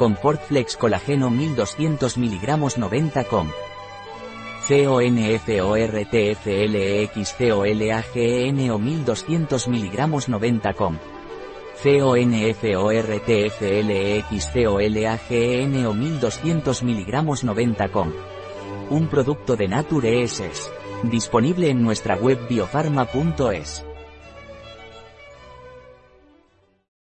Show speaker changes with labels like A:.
A: Comfort Flex Colágeno 1200 mg 90 com. CONFORTFLEXCOLAGEN o 1200 mg 90 com. CONFORTFLEXCOLAGEN o 1200 mg 90 com. Un producto de Nature ESS. Disponible en nuestra web biofarma.es.